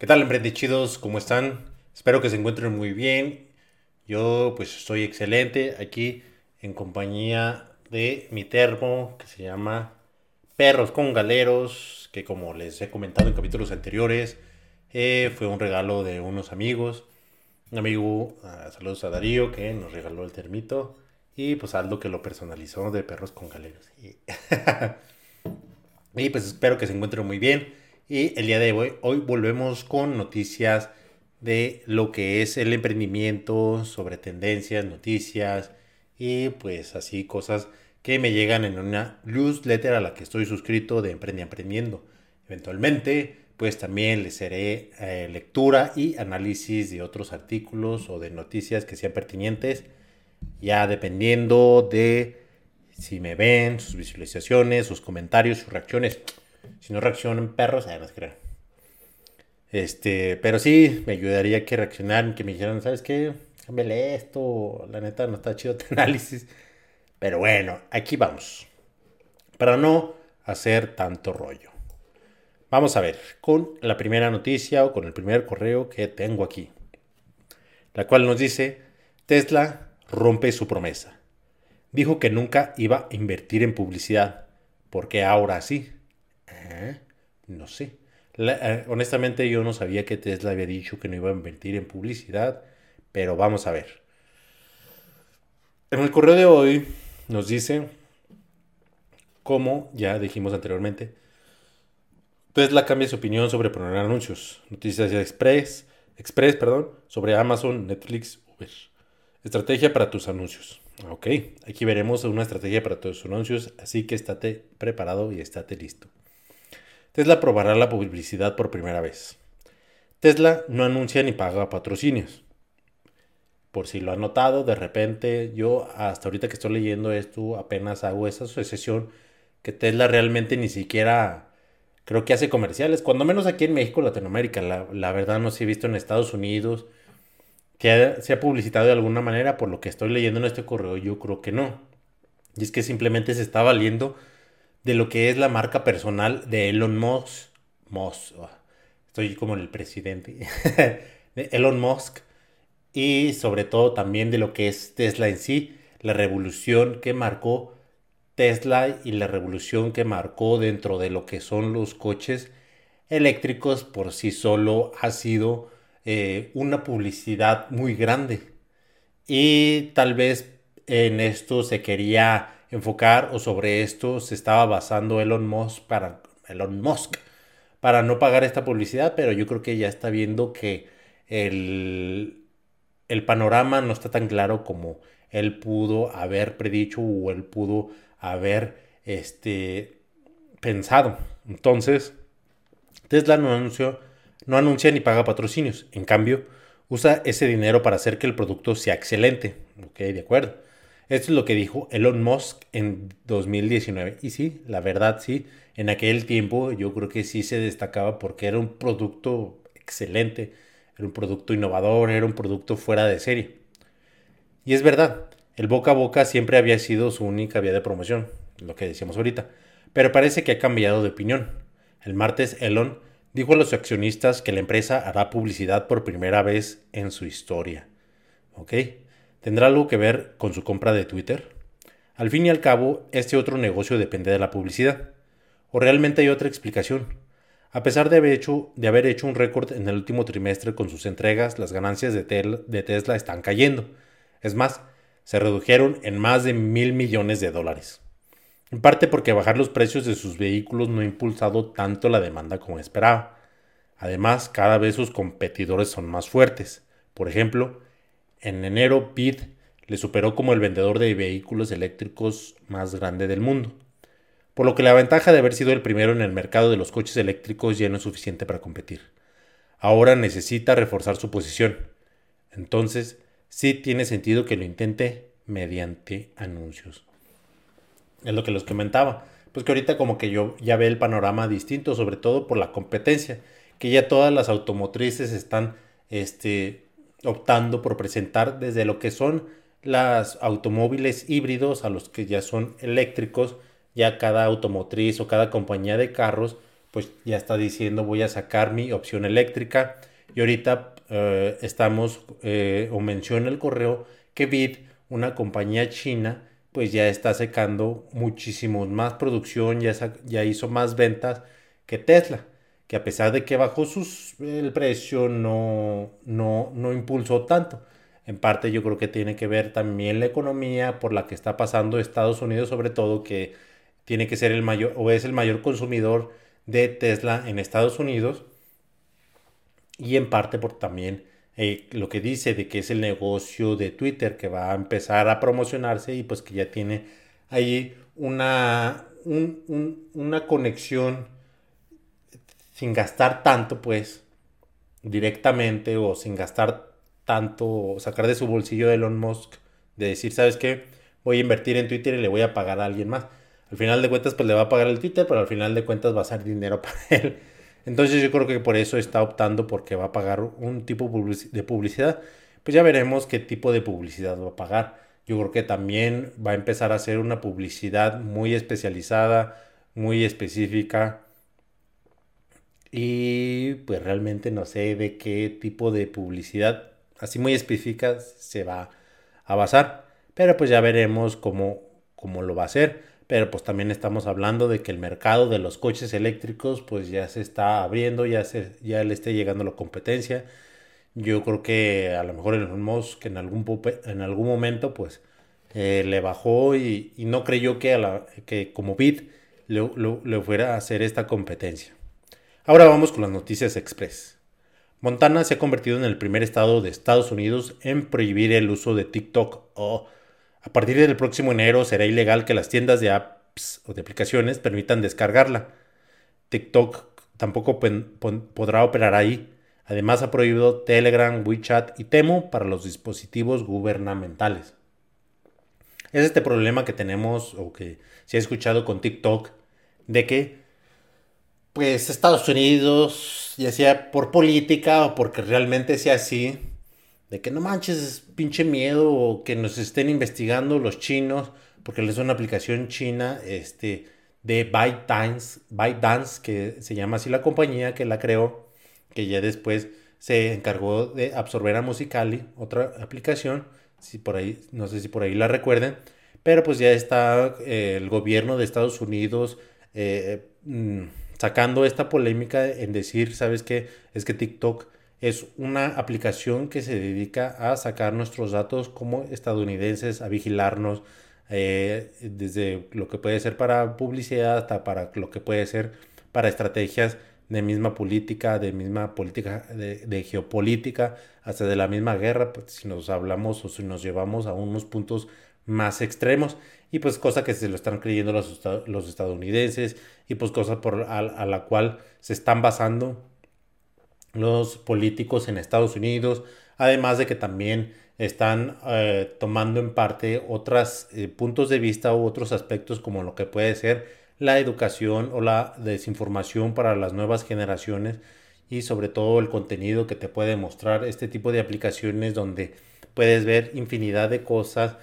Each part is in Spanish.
¿Qué tal, emprendichidos? ¿Cómo están? Espero que se encuentren muy bien. Yo pues estoy excelente aquí en compañía de mi termo que se llama Perros con Galeros, que como les he comentado en capítulos anteriores, eh, fue un regalo de unos amigos. Un amigo, uh, saludos a Darío, que nos regaló el termito. Y pues Aldo que lo personalizó de Perros con Galeros. Y pues espero que se encuentren muy bien. Y el día de hoy, hoy volvemos con noticias de lo que es el emprendimiento, sobre tendencias, noticias y pues así cosas que me llegan en una newsletter a la que estoy suscrito de Emprende Aprendiendo. Eventualmente, pues también les haré eh, lectura y análisis de otros artículos o de noticias que sean pertinentes, ya dependiendo de si me ven, sus visualizaciones, sus comentarios, sus reacciones. Si no reaccionan perros, además creo. Este, pero sí, me ayudaría que reaccionaran, que me dijeran, ¿sabes qué? Cámbiale esto, la neta no está chido tu análisis. Pero bueno, aquí vamos. Para no hacer tanto rollo. Vamos a ver con la primera noticia o con el primer correo que tengo aquí. La cual nos dice, Tesla rompe su promesa. Dijo que nunca iba a invertir en publicidad. ¿Por qué ahora sí? ¿Eh? No sé. Eh, honestamente yo no sabía que Tesla había dicho que no iba a invertir en publicidad, pero vamos a ver. En el correo de hoy nos dice, como ya dijimos anteriormente, Tesla cambia su opinión sobre poner anuncios. Noticias Express, Express, perdón, sobre Amazon, Netflix, Uber. Estrategia para tus anuncios. Ok, aquí veremos una estrategia para tus anuncios, así que estate preparado y estate listo. Tesla probará la publicidad por primera vez. Tesla no anuncia ni paga patrocinios. Por si lo han notado, de repente yo hasta ahorita que estoy leyendo esto apenas hago esa asociación que Tesla realmente ni siquiera creo que hace comerciales, cuando menos aquí en México, Latinoamérica. La, verdad no se he visto en Estados Unidos que se ha publicitado de alguna manera, por lo que estoy leyendo en este correo, yo creo que no. Y es que simplemente se está valiendo de lo que es la marca personal de Elon Musk. Musk oh, estoy como el presidente. de Elon Musk. Y sobre todo también de lo que es Tesla en sí. La revolución que marcó Tesla y la revolución que marcó dentro de lo que son los coches eléctricos por sí solo ha sido eh, una publicidad muy grande. Y tal vez en esto se quería enfocar o sobre esto se estaba basando Elon Musk para Elon Musk para no pagar esta publicidad, pero yo creo que ya está viendo que el, el panorama no está tan claro como él pudo haber predicho o él pudo haber este, pensado. Entonces, Tesla no, anunció, no anuncia ni paga patrocinios. En cambio, usa ese dinero para hacer que el producto sea excelente. Ok, de acuerdo. Esto es lo que dijo Elon Musk en 2019. Y sí, la verdad sí, en aquel tiempo yo creo que sí se destacaba porque era un producto excelente, era un producto innovador, era un producto fuera de serie. Y es verdad, el boca a boca siempre había sido su única vía de promoción, lo que decíamos ahorita, pero parece que ha cambiado de opinión. El martes Elon dijo a los accionistas que la empresa hará publicidad por primera vez en su historia. ¿Ok? ¿Tendrá algo que ver con su compra de Twitter? Al fin y al cabo, este otro negocio depende de la publicidad. ¿O realmente hay otra explicación? A pesar de haber hecho, de haber hecho un récord en el último trimestre con sus entregas, las ganancias de, de Tesla están cayendo. Es más, se redujeron en más de mil millones de dólares. En parte porque bajar los precios de sus vehículos no ha impulsado tanto la demanda como esperaba. Además, cada vez sus competidores son más fuertes. Por ejemplo, en enero, BID le superó como el vendedor de vehículos eléctricos más grande del mundo. por lo que la ventaja de haber sido el primero en el mercado de los coches eléctricos ya no es suficiente para competir. Ahora necesita reforzar su posición. Entonces, sí tiene sentido que lo intente mediante anuncios. Es lo que les comentaba. Pues que ahorita como que yo ya ve el panorama distinto, sobre todo por la competencia, que ya todas las automotrices están este, optando por presentar desde lo que son las automóviles híbridos a los que ya son eléctricos, ya cada automotriz o cada compañía de carros pues ya está diciendo voy a sacar mi opción eléctrica y ahorita eh, estamos eh, o menciona el correo que BID, una compañía china, pues ya está sacando muchísimo más producción, ya, ya hizo más ventas que Tesla, que a pesar de que bajó sus, el precio no, no, no impulsó tanto. En parte yo creo que tiene que ver también la economía por la que está pasando Estados Unidos, sobre todo que tiene que ser el mayor o es el mayor consumidor de Tesla en Estados Unidos y en parte por también eh, lo que dice de que es el negocio de Twitter que va a empezar a promocionarse y pues que ya tiene ahí una, una conexión sin gastar tanto pues directamente o sin gastar tanto, sacar de su bolsillo de Elon Musk, de decir, ¿sabes qué? Voy a invertir en Twitter y le voy a pagar a alguien más. Al final de cuentas, pues le va a pagar el Twitter, pero al final de cuentas va a ser dinero para él. Entonces yo creo que por eso está optando porque va a pagar un tipo de publicidad. Pues ya veremos qué tipo de publicidad va a pagar. Yo creo que también va a empezar a hacer una publicidad muy especializada, muy específica. Y pues realmente no sé de qué tipo de publicidad así muy específica se va a basar. Pero pues ya veremos cómo, cómo lo va a hacer pero pues también estamos hablando de que el mercado de los coches eléctricos pues ya se está abriendo, ya, se, ya le está llegando la competencia. Yo creo que a lo mejor Elon Musk en algún, en algún momento pues eh, le bajó y, no creyó que, a la, que como Bit le, fuera a hacer esta competencia. Ahora vamos con las noticias express. Montana se ha convertido en el primer estado de Estados Unidos en prohibir el uso de TikTok. Oh, a partir del próximo enero será ilegal que las tiendas de apps o de aplicaciones permitan descargarla. TikTok tampoco podrá operar ahí. Además ha prohibido Telegram, WeChat y Temo para los dispositivos gubernamentales. Es este problema que tenemos o que se ha escuchado con TikTok de que pues Estados Unidos, ya sea por política o porque realmente sea así, de que no manches, pinche miedo que nos estén investigando los chinos, porque les es una aplicación china este, de ByteDance, ByteDance, que se llama así la compañía que la creó, que ya después se encargó de absorber a Musicali, otra aplicación, si por ahí, no sé si por ahí la recuerden, pero pues ya está eh, el gobierno de Estados Unidos eh, mm, sacando esta polémica en decir, ¿sabes qué? Es que TikTok es una aplicación que se dedica a sacar nuestros datos como estadounidenses, a vigilarnos eh, desde lo que puede ser para publicidad hasta para lo que puede ser para estrategias de misma política, de misma política, de, geopolítica, hasta de la misma guerra, pues, si nos hablamos o si nos llevamos a unos puntos más extremos. Y pues cosa que se lo están creyendo los, los estadounidenses. Y pues cosa por, a la cual se están basando los políticos en Estados Unidos, además de que también están eh, tomando en parte otros eh, puntos de vista u otros aspectos como lo que puede ser la educación o la desinformación para las nuevas generaciones. Y sobre todo el contenido que te puede mostrar este tipo de aplicaciones donde puedes ver infinidad de cosas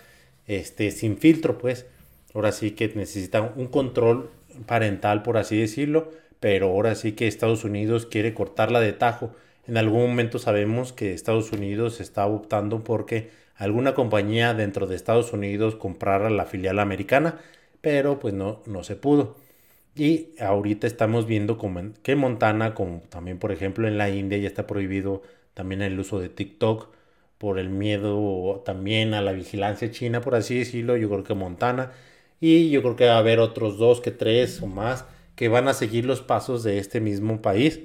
este, sin filtro pues ahora sí que necesitan un control parental por así decirlo pero ahora sí que Estados Unidos quiere cortarla de tajo. En algún momento sabemos que Estados Unidos está optando porque alguna compañía dentro de Estados Unidos comprara la filial americana, pero pues no, no se pudo. Y ahorita estamos viendo que Montana, como también por ejemplo en la India, ya está prohibido también el uso de TikTok por el miedo también a la vigilancia china, por así decirlo. Yo creo que Montana. Y yo creo que va a haber otros dos que tres o más que van a seguir los pasos de este mismo país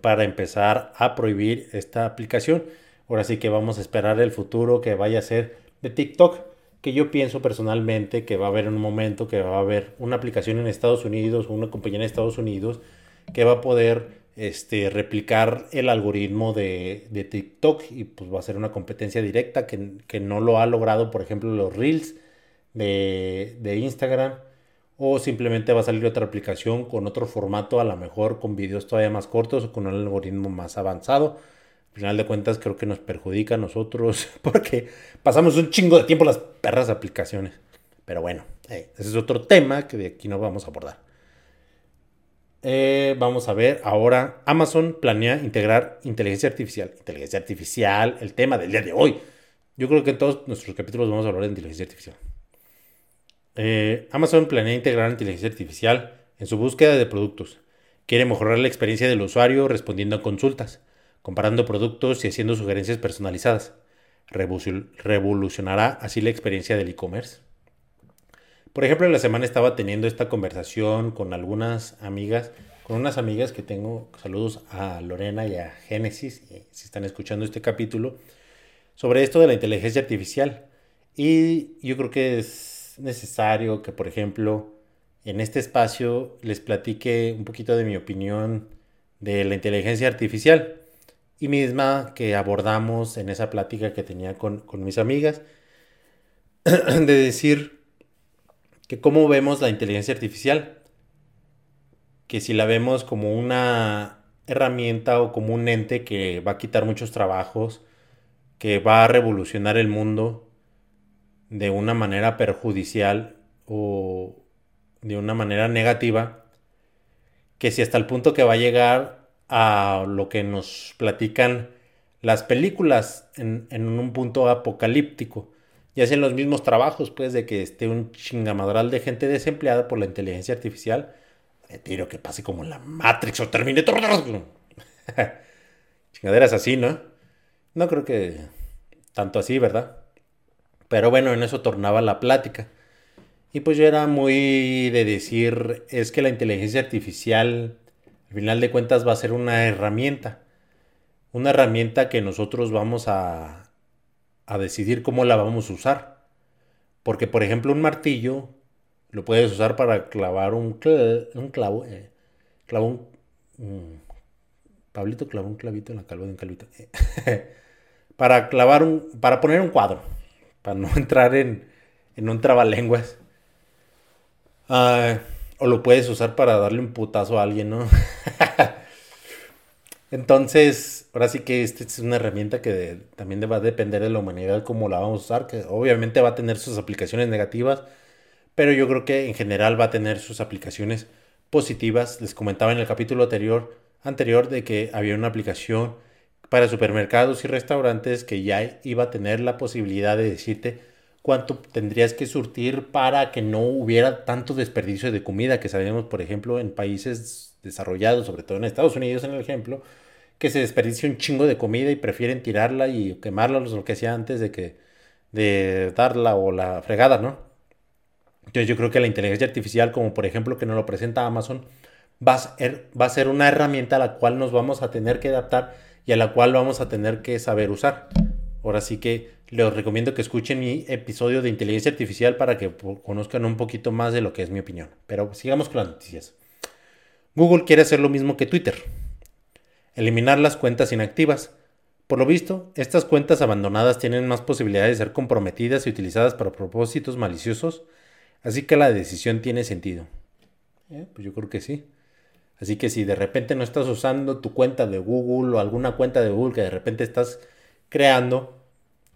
para empezar a prohibir esta aplicación. Ahora sí que vamos a esperar el futuro que vaya a ser de TikTok. que yo pienso personalmente que va a haber un momento que va a haber una aplicación en Estados Unidos una compañía en Estados Unidos que va a poder este, replicar el algoritmo de, de TikTok y pues va a ser una competencia directa que, que, no lo ha logrado, por ejemplo, los Reels de, de Instagram o simplemente va a salir otra aplicación con otro formato, a lo mejor con videos todavía más cortos o con un algoritmo más avanzado al final de cuentas creo que nos perjudica a nosotros porque pasamos un chingo de tiempo las perras aplicaciones. Pero bueno, ese es otro tema que de aquí no vamos a abordar. Eh, vamos a ver ahora, Amazon planea integrar inteligencia artificial. Inteligencia artificial, el tema del día de hoy. Yo creo que en todos nuestros capítulos vamos a hablar de inteligencia artificial. Eh, Amazon planea integrar inteligencia artificial en su búsqueda de productos. Quiere mejorar la experiencia del usuario respondiendo a consultas comparando productos y haciendo sugerencias personalizadas. Revolucionará así la experiencia del e-commerce. Por ejemplo, la semana estaba teniendo esta conversación con algunas amigas, con unas amigas que tengo, saludos a Lorena y a Génesis, si están escuchando este capítulo, sobre esto de la inteligencia artificial. Y yo creo que es necesario que, por ejemplo, en este espacio les platique un poquito de mi opinión de la inteligencia artificial y misma que abordamos en esa plática que tenía con, mis amigas, de decir que cómo vemos la inteligencia artificial, que si la vemos como una herramienta o como un ente que va a quitar muchos trabajos, que va a revolucionar el mundo de una manera perjudicial o de una manera negativa, que si hasta el punto que va a llegar a lo que nos platican las películas en, un punto apocalíptico. Y hacen los mismos trabajos, pues, de que esté un chingamadral de gente desempleada por la inteligencia artificial. Tiro que pase como la Matrix o Terminator. Chingaderas así, ¿no? No creo que tanto así, ¿verdad? Pero bueno, en eso tornaba la plática. Y pues yo era muy de decir, es que la inteligencia artificial al final de cuentas va a ser una herramienta. Una herramienta que nosotros vamos a, a decidir cómo la vamos a usar. Porque, por ejemplo, un martillo lo puedes usar para clavar un, un clavo. Eh, un, Pablito clavó un clavito en la calva de un calvito. para clavar un. Para poner un cuadro. Para no entrar en, en un trabalenguas. Ah. O lo puedes usar para darle un putazo a alguien, ¿no? Entonces, ahora sí que esta es una herramienta que también va a depender de la humanidad cómo la vamos a usar, que obviamente va a tener sus aplicaciones negativas, pero yo creo que en general va a tener sus aplicaciones positivas. Les comentaba en el capítulo anterior, anterior de que había una aplicación para supermercados y restaurantes que ya iba a tener la posibilidad de decirte cuánto tendrías que surtir para que no hubiera tanto desperdicio de comida que sabemos, por ejemplo, en países desarrollados, sobre todo en Estados Unidos, en el ejemplo, que se desperdicia un chingo de comida y prefieren tirarla y quemarla, lo que hacía antes de que de darla o la fregada, ¿no? Entonces yo creo que la inteligencia artificial, como por ejemplo que nos lo presenta Amazon, va a, ser, va a ser una herramienta a la cual nos vamos a tener que adaptar y a la cual vamos a tener que saber usar. Ahora sí que les recomiendo que escuchen mi episodio de inteligencia artificial para que conozcan un poquito más de lo que es mi opinión. Pero sigamos con las noticias. Google quiere hacer lo mismo que Twitter. Eliminar las cuentas inactivas. Por lo visto, estas cuentas abandonadas tienen más posibilidades de ser comprometidas y utilizadas para propósitos maliciosos, así que la decisión tiene sentido. Eh, pues yo creo que sí. Así que si de repente no estás usando tu cuenta de Google o alguna cuenta de Google que de repente estás creando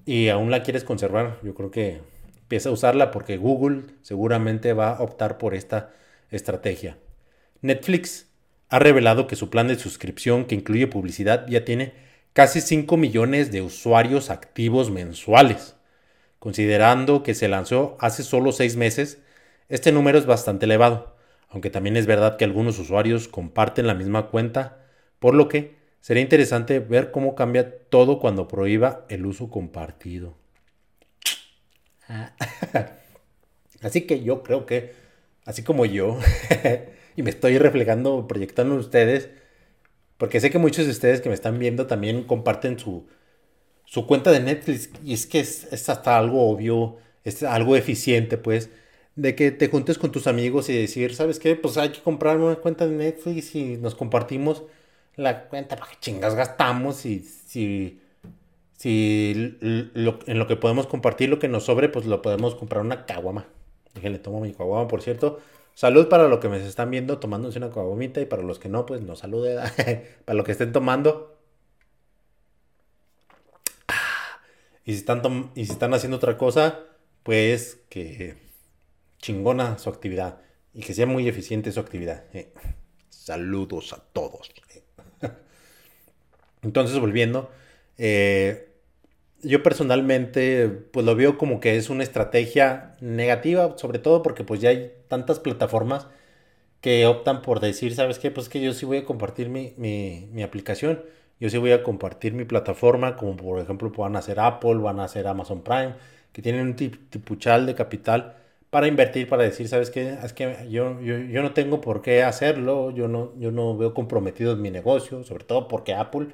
y aún la quieres conservar, yo creo que empieza a usarla porque Google seguramente va a optar por esta estrategia. Netflix ha revelado que su plan de suscripción que incluye publicidad ya tiene casi 5 millones de usuarios activos mensuales. Considerando que se lanzó hace solo 6 meses, este número es bastante elevado, aunque también es verdad que algunos usuarios comparten la misma cuenta, por lo que Sería interesante ver cómo cambia todo cuando prohíba el uso compartido. Ah. Así que yo creo que, así como yo, y me estoy reflejando, proyectando en ustedes, porque sé que muchos de ustedes que me están viendo también comparten su, su cuenta de Netflix, y es que es, hasta algo obvio, es algo eficiente, pues, de que te juntes con tus amigos y decir, ¿sabes qué? Pues hay que comprar una cuenta de Netflix y nos compartimos la cuenta, ¿para qué chingas gastamos? Y si, si en lo que podemos compartir, lo que nos sobre, pues lo podemos comprar una caguama. Déjenle, tomo mi caguama, por cierto. Salud para los que me están viendo tomándose una caguamita y para los que no, pues no salude. para los que estén tomando. Y si, están y si están haciendo otra cosa, pues que chingona su actividad y que sea muy eficiente su actividad. Eh. Saludos a todos. Entonces, volviendo, eh, yo personalmente pues lo veo como que es una estrategia negativa, sobre todo porque pues ya hay tantas plataformas que optan por decir, ¿sabes qué? Pues que yo sí voy a compartir mi, mi, aplicación, yo sí voy a compartir mi plataforma, como por ejemplo van a hacer Apple, van a hacer Amazon Prime, que tienen un tipuchal de capital para invertir, para decir, ¿sabes qué? Es que yo, yo, yo, no tengo por qué hacerlo, yo no, yo no veo comprometido mi negocio, sobre todo porque Apple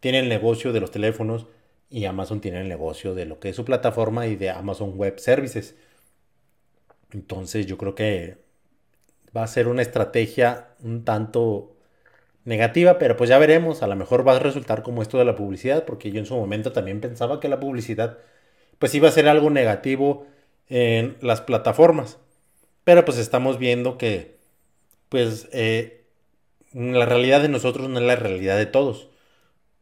tiene el negocio de los teléfonos y Amazon tiene el negocio de lo que es su plataforma y de Amazon Web Services. Entonces yo creo que va a ser una estrategia un tanto negativa, pero pues ya veremos, a lo mejor va a resultar como esto de la publicidad, porque yo en su momento también pensaba que la publicidad pues iba a ser algo negativo en las plataformas. Pero pues estamos viendo que pues eh, la realidad de nosotros no es la realidad de todos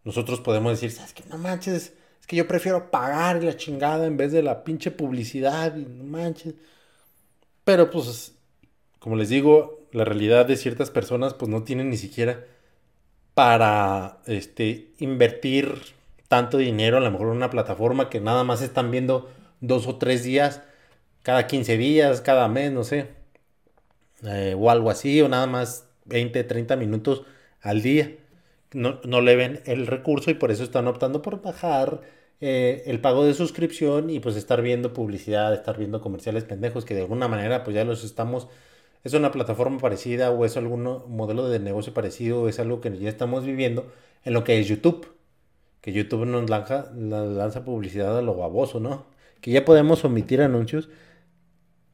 nosotros podemos decir, ¿sabes qué? No manches, es que yo prefiero pagar la chingada en vez de la pinche publicidad y no manches. Pero pues, como les digo, la realidad de ciertas personas pues no tienen ni siquiera para este, invertir tanto dinero, a lo mejor en una plataforma que nada más están viendo dos o tres días, cada 15 días, cada mes, no sé, eh, o algo así, o nada más 20, 30 minutos al día. No, le ven el recurso y por eso están optando por bajar eh, el pago de suscripción y pues estar viendo publicidad, estar viendo comerciales pendejos que de alguna manera pues ya los estamos, es una plataforma parecida o es algún modelo de negocio parecido o es algo que ya estamos viviendo en lo que es YouTube. Que YouTube nos lanza, lanza publicidad a lo baboso, ¿no? Que ya podemos omitir anuncios,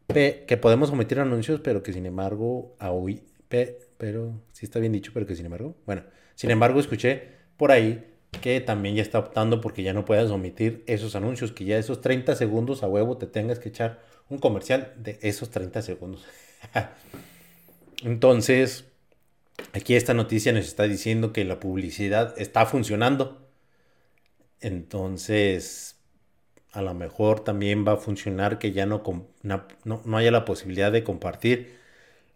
que podemos omitir anuncios, pero que sin embargo, pero, si está bien dicho, pero que sin embargo, bueno, sin embargo, escuché por ahí que también ya está optando porque ya no puedes omitir esos anuncios, que ya esos 30 segundos a huevo te tengas que echar un comercial de esos 30 segundos. Entonces, aquí esta noticia nos está diciendo que la publicidad está funcionando. Entonces, a lo mejor también va a funcionar que ya no, no, haya la posibilidad de compartir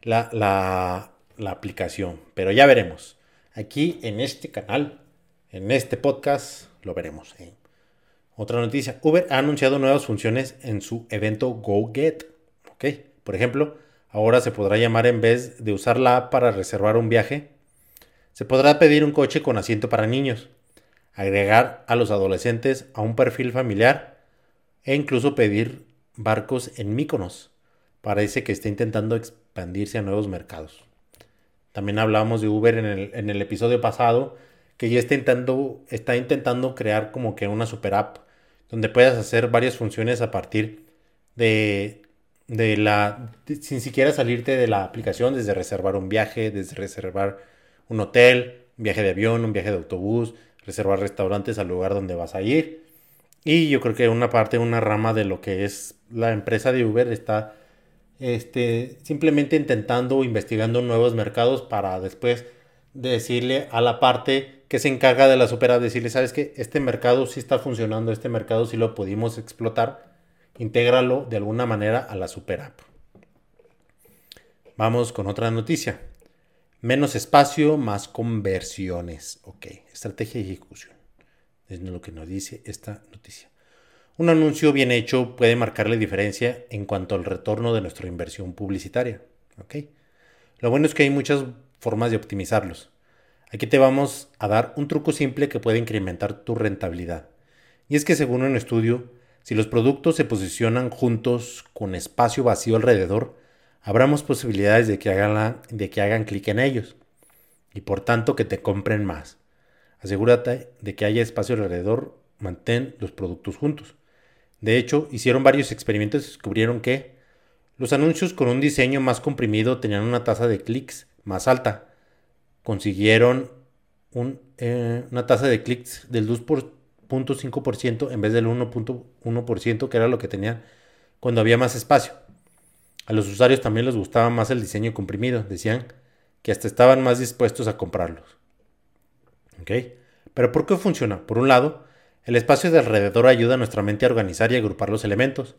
la, la aplicación. Pero ya veremos. Aquí en este canal, en este podcast, lo veremos. ¿eh? Otra noticia, Uber ha anunciado nuevas funciones en su evento GoGet. ¿ok? Por ejemplo, ahora se podrá llamar en vez de usar la app para reservar un viaje, se podrá pedir un coche con asiento para niños, agregar a los adolescentes a un perfil familiar e incluso pedir barcos en Míconos. Parece que está intentando expandirse a nuevos mercados. También hablábamos de Uber en el, episodio pasado, que ya está intentando, está intentando crear como que una super app donde puedas hacer varias funciones a partir de, de la, sin siquiera salirte de la aplicación, desde reservar un viaje, desde reservar un hotel, un viaje de avión, un viaje de autobús, reservar restaurantes al lugar donde vas a ir. Y yo creo que una parte, una rama de lo que es la empresa de Uber está este, simplemente intentando, investigando nuevos mercados para después decirle a la parte que se encarga de la super decirle, sabes que este mercado sí está funcionando, este mercado sí lo pudimos explotar, intégralo de alguna manera a la super app. Vamos con otra noticia. Menos espacio, más conversiones. Ok, estrategia y ejecución. Es lo que nos dice esta noticia. Un anuncio bien hecho puede marcarle diferencia en cuanto al retorno de nuestra inversión publicitaria. Lo bueno es que hay muchas formas de optimizarlos. Aquí te vamos a dar un truco simple que puede incrementar tu rentabilidad. Y es que según un estudio, si los productos se posicionan juntos con espacio vacío alrededor, habrá más posibilidades de que hagan, de que hagan clic en ellos y por tanto que te compren más. Asegúrate de que haya espacio alrededor, mantén los productos juntos. De hecho, hicieron varios experimentos y descubrieron que los anuncios con un diseño más comprimido tenían una tasa de clics más alta. Consiguieron eh, una tasa de clics del 2.5% en vez del 1.1% que era lo que tenían cuando había más espacio. A los usuarios también les gustaba más el diseño comprimido. Decían que hasta estaban más dispuestos a comprarlos. Pero ¿por qué funciona? Por un lado, el espacio de alrededor ayuda a nuestra mente a organizar y agrupar los elementos,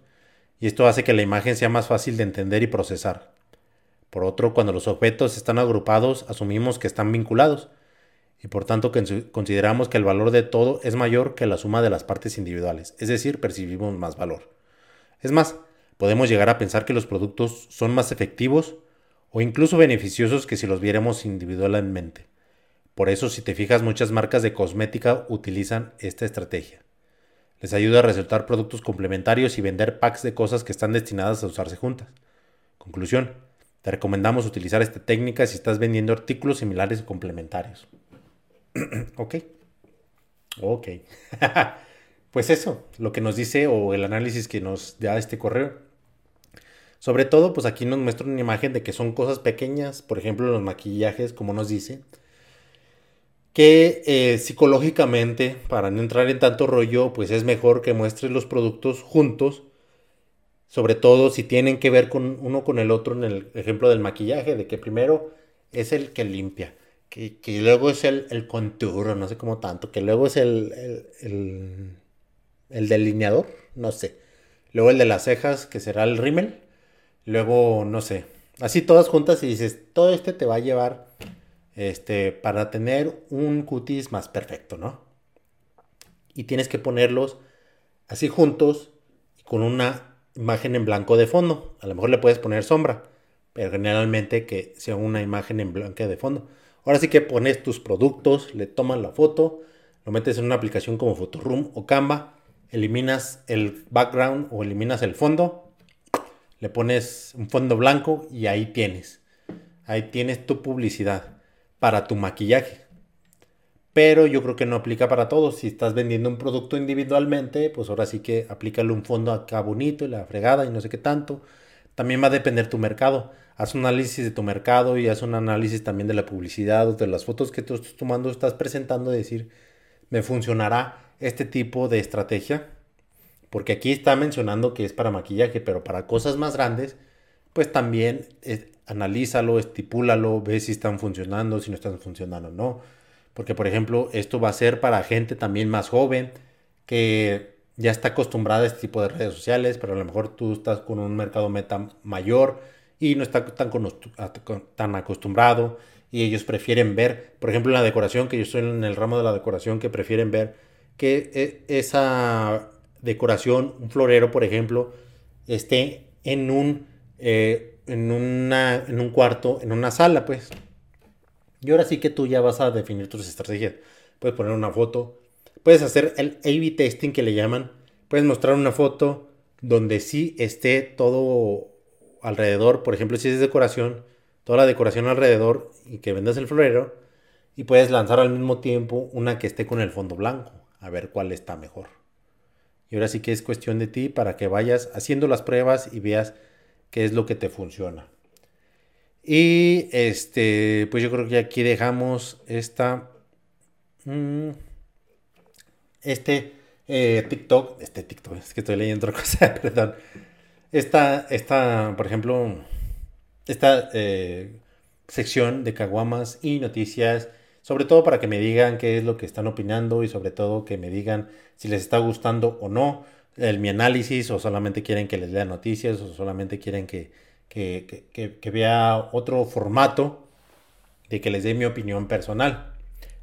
y esto hace que la imagen sea más fácil de entender y procesar. Por otro, cuando los objetos están agrupados, asumimos que están vinculados, y por tanto consideramos que el valor de todo es mayor que la suma de las partes individuales, es decir, percibimos más valor. Es más, podemos llegar a pensar que los productos son más efectivos o incluso beneficiosos que si los viéramos individualmente. Por eso, si te fijas, muchas marcas de cosmética utilizan esta estrategia. Les ayuda a resultar productos complementarios y vender packs de cosas que están destinadas a usarse juntas. Conclusión, te recomendamos utilizar esta técnica si estás vendiendo artículos similares o complementarios. ok. Ok. pues eso, lo que nos dice o el análisis que nos da este correo. Sobre todo, pues aquí nos muestra una imagen de que son cosas pequeñas, por ejemplo, los maquillajes, como nos dice, que eh, psicológicamente, para no entrar en tanto rollo, pues es mejor que muestres los productos juntos, sobre todo si tienen que ver con uno con el otro, en el ejemplo del maquillaje, de que primero es el que limpia, que, luego es el, el, conturo, no sé cómo tanto, que luego es el, el, el delineador, no sé, luego el de las cejas, que será el rímel, Luego, no sé, así todas juntas y dices, todo este te va a llevar este, para tener un cutis más perfecto, ¿no? Y tienes que ponerlos así juntos con una imagen en blanco de fondo. A lo mejor le puedes poner sombra, pero generalmente que sea una imagen en blanco de fondo. Ahora sí que pones tus productos, le tomas la foto, lo metes en una aplicación como Photoroom o Canva, eliminas el background o eliminas el fondo le pones un fondo blanco y ahí tienes. Ahí tienes tu publicidad para tu maquillaje. Pero yo creo que no aplica para todos. Si estás vendiendo un producto individualmente, pues ahora sí que aplícale un fondo acá bonito y la fregada y no sé qué tanto. También va a depender tu mercado. Haz un análisis de tu mercado y haz un análisis también de la publicidad o de las fotos que tú estás tomando, estás presentando, decir, ¿me funcionará este tipo de estrategia? Porque aquí está mencionando que es para maquillaje, pero para cosas más grandes, pues también eh, analízalo, estipúlalo, ve si están funcionando, si no están funcionando o no. Porque, por ejemplo, esto va a ser para gente también más joven que ya está acostumbrada a este tipo de redes sociales, pero a lo mejor tú estás con un mercado meta mayor y no está tan, tan acostumbrado y ellos prefieren ver, por ejemplo, en la decoración, que yo estoy en el ramo de la decoración, que prefieren ver que eh, esa decoración, un florero, por ejemplo, esté en un, eh, en, una, en un cuarto, en una sala, pues. Y ahora sí que tú ya vas a definir tus estrategias. Puedes poner una foto, puedes hacer el A-B testing que le llaman, puedes mostrar una foto donde sí esté todo alrededor, por ejemplo, si es decoración, toda la decoración alrededor y que vendas el florero, y puedes lanzar al mismo tiempo una que esté con el fondo blanco, a ver cuál está mejor. Y ahora sí que es cuestión de ti para que vayas haciendo las pruebas y veas qué es lo que te funciona. Y este, pues yo creo que aquí dejamos esta. Mm, este eh, TikTok. Este TikTok, es que estoy leyendo otra cosa, perdón. Esta, esta, por ejemplo, esta eh, sección de caguamas y noticias sobre todo para que me digan qué es lo que están opinando y sobre todo que me digan si les está gustando o no el, mi análisis o solamente quieren que les lea noticias o solamente quieren que, que, vea otro formato de que les dé mi opinión personal.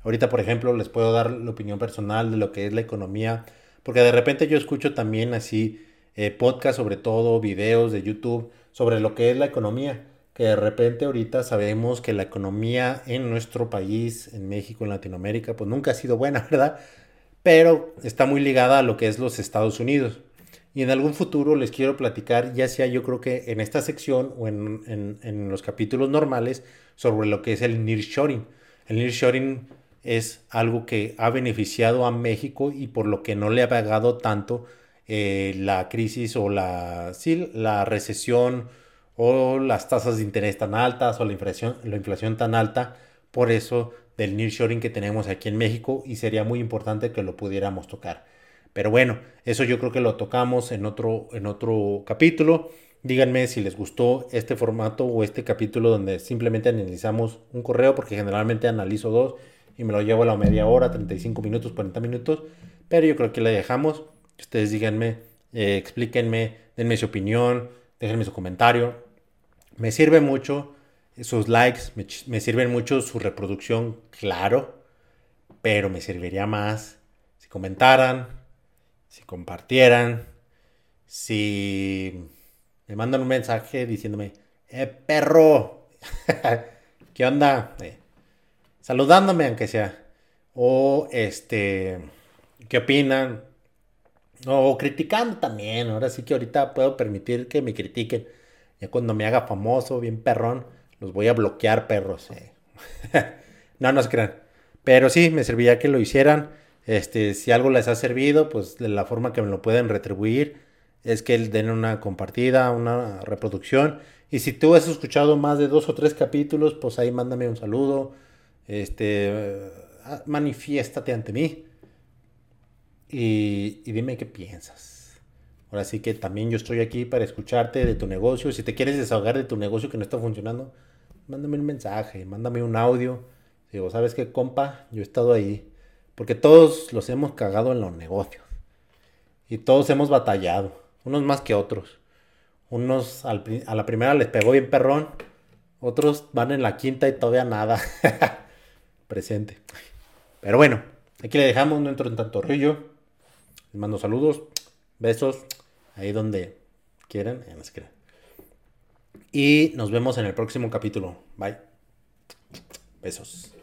Ahorita, por ejemplo, les puedo dar la opinión personal de lo que es la economía, porque de repente yo escucho también así eh, podcast, sobre todo videos de YouTube, sobre lo que es la economía que de repente ahorita sabemos que la economía en nuestro país, en México, en Latinoamérica, pues nunca ha sido buena, ¿verdad? Pero está muy ligada a lo que es los Estados Unidos. Y en algún futuro les quiero platicar, ya sea yo creo que en esta sección o en, los capítulos normales, sobre lo que es el nearshoring. El nearshoring es algo que ha beneficiado a México y por lo que no le ha pagado tanto eh, la crisis o la, sí, la recesión o las tasas de interés tan altas o la inflación, la inflación tan alta. Por eso del nearshoring que tenemos aquí en México y sería muy importante que lo pudiéramos tocar. Pero bueno, eso yo creo que lo tocamos en otro, en otro capítulo. Díganme si les gustó este formato o este capítulo donde simplemente analizamos un correo, porque generalmente analizo dos y me lo llevo a la media hora, 35 minutos, 40 minutos. Pero yo creo que le dejamos. Ustedes díganme, eh, explíquenme, denme su opinión, déjenme su comentario. Me sirve mucho sus likes, me, sirven mucho su reproducción, claro. Pero me serviría más si comentaran, si compartieran, si me mandan un mensaje diciéndome, ¡eh, perro! ¿Qué onda? Eh, saludándome, aunque sea. O, este, ¿qué opinan? O criticando también. Ahora sí que ahorita puedo permitir que me critiquen. Ya cuando me haga famoso, bien perrón, los voy a bloquear, perros. Eh. no, no se crean. Pero sí, me serviría que lo hicieran. Este, si algo les ha servido, pues de la forma que me lo pueden retribuir es que den una compartida, una reproducción. Y si tú has escuchado más de dos o tres capítulos, pues ahí mándame un saludo. Este, ah, manifiéstate ante mí. Y, y dime qué piensas. Ahora sí que también yo estoy aquí para escucharte de tu negocio. Si te quieres desahogar de tu negocio que no está funcionando, mándame un mensaje, mándame un audio. Digo, ¿sabes qué, compa? Yo he estado ahí. Porque todos los hemos cagado en los negocios. Y todos hemos batallado unos más que otros. Unos a la primera les pegó bien perrón, otros van en la quinta y todavía nada. Presente. Pero bueno, aquí le dejamos, no entro en tanto rillo. Les mando saludos, besos, ahí donde quieran, Y nos vemos en el próximo capítulo. Bye. Besos.